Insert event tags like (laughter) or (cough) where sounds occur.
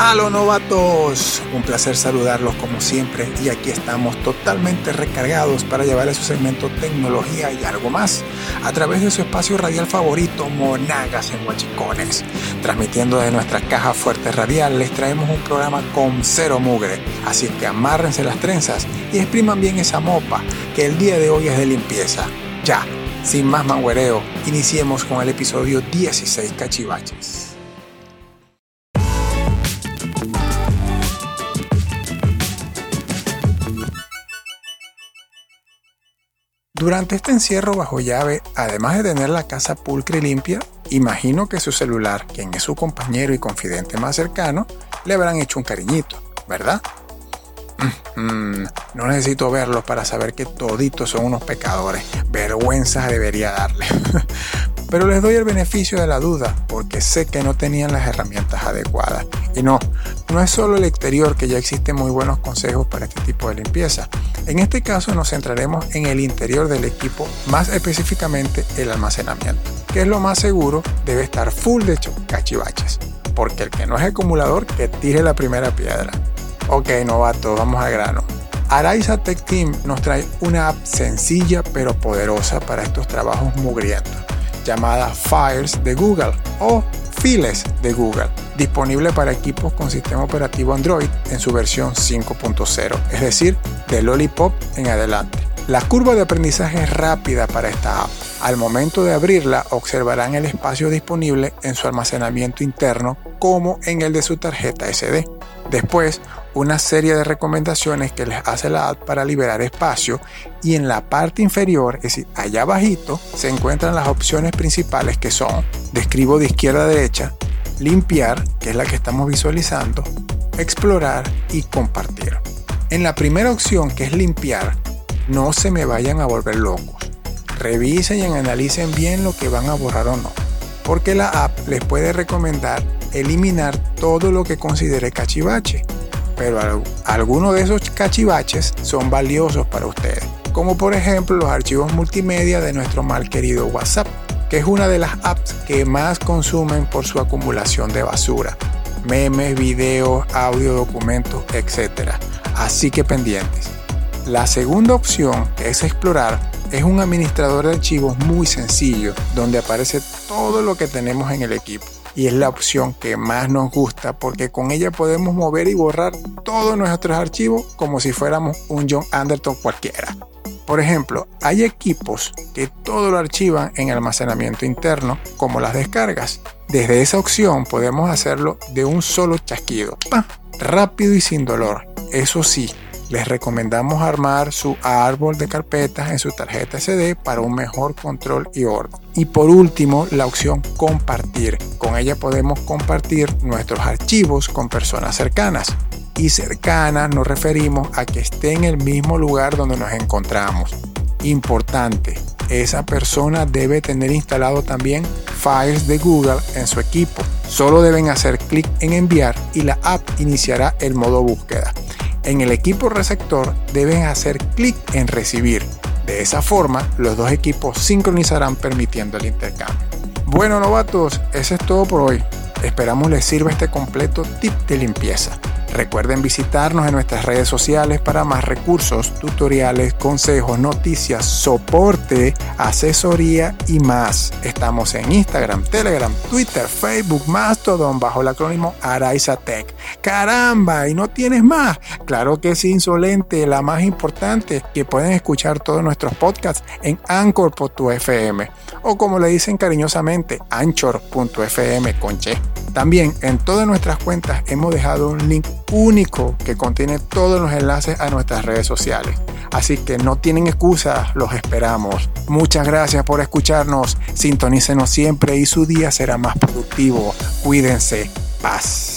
Halo novatos, un placer saludarlos como siempre y aquí estamos totalmente recargados para llevarles su segmento tecnología y algo más a través de su espacio radial favorito Monagas en Huachicones. Transmitiendo de nuestra caja fuerte radial les traemos un programa con cero mugre, así que amárrense las trenzas y expriman bien esa mopa que el día de hoy es de limpieza. Ya, sin más manguereo, iniciemos con el episodio 16 Cachivaches. Durante este encierro bajo llave, además de tener la casa pulcra y limpia, imagino que su celular, quien es su compañero y confidente más cercano, le habrán hecho un cariñito, ¿verdad? Mm, no necesito verlos para saber que toditos son unos pecadores. Vergüenza debería darle. (laughs) Pero les doy el beneficio de la duda porque sé que no tenían las herramientas adecuadas. Y no, no es solo el exterior que ya existen muy buenos consejos para este tipo de limpieza. En este caso nos centraremos en el interior del equipo, más específicamente el almacenamiento, que es lo más seguro, debe estar full de cachivaches. Porque el que no es acumulador, que tire la primera piedra. Ok, novato, vamos al grano. Araiza Tech Team nos trae una app sencilla pero poderosa para estos trabajos mugrientos llamada Fires de Google o Files de Google, disponible para equipos con sistema operativo Android en su versión 5.0, es decir, de Lollipop en adelante. La curva de aprendizaje es rápida para esta app. Al momento de abrirla observarán el espacio disponible en su almacenamiento interno como en el de su tarjeta SD. Después, una serie de recomendaciones que les hace la app para liberar espacio y en la parte inferior, es decir, allá abajito, se encuentran las opciones principales que son, describo de izquierda a derecha, limpiar, que es la que estamos visualizando, explorar y compartir. En la primera opción, que es limpiar, no se me vayan a volver locos. Revisen y analicen bien lo que van a borrar o no, porque la app les puede recomendar eliminar todo lo que considere cachivache, pero algunos de esos cachivaches son valiosos para ustedes, como por ejemplo los archivos multimedia de nuestro mal querido WhatsApp, que es una de las apps que más consumen por su acumulación de basura, memes, videos, audio, documentos, etc. Así que pendientes. La segunda opción, es explorar, es un administrador de archivos muy sencillo, donde aparece todo lo que tenemos en el equipo y es la opción que más nos gusta porque con ella podemos mover y borrar todos nuestros archivos como si fuéramos un John Anderton cualquiera. Por ejemplo, hay equipos que todo lo archivan en almacenamiento interno, como las descargas. Desde esa opción podemos hacerlo de un solo chasquido, rápido y sin dolor. Eso sí, les recomendamos armar su árbol de carpetas en su tarjeta SD para un mejor control y orden. Y por último, la opción compartir. Con ella podemos compartir nuestros archivos con personas cercanas. Y cercanas nos referimos a que esté en el mismo lugar donde nos encontramos. Importante, esa persona debe tener instalado también Files de Google en su equipo. Solo deben hacer clic en enviar y la app iniciará el modo búsqueda en el equipo receptor deben hacer clic en recibir. De esa forma, los dos equipos sincronizarán permitiendo el intercambio. Bueno novatos, eso es todo por hoy. Esperamos les sirva este completo tip de limpieza. Recuerden visitarnos en nuestras redes sociales para más recursos, tutoriales, consejos, noticias, soporte, asesoría y más. Estamos en Instagram, Telegram, Twitter, Facebook, Mastodon bajo el acrónimo Araiza Tech. ¡Caramba! ¿Y no tienes más? Claro que es insolente, la más importante, que pueden escuchar todos nuestros podcasts en Anchor.fm o como le dicen cariñosamente, Anchor.fm con che. También en todas nuestras cuentas hemos dejado un link único que contiene todos los enlaces a nuestras redes sociales. Así que no tienen excusa, los esperamos. Muchas gracias por escucharnos, sintonícenos siempre y su día será más productivo. Cuídense. Paz.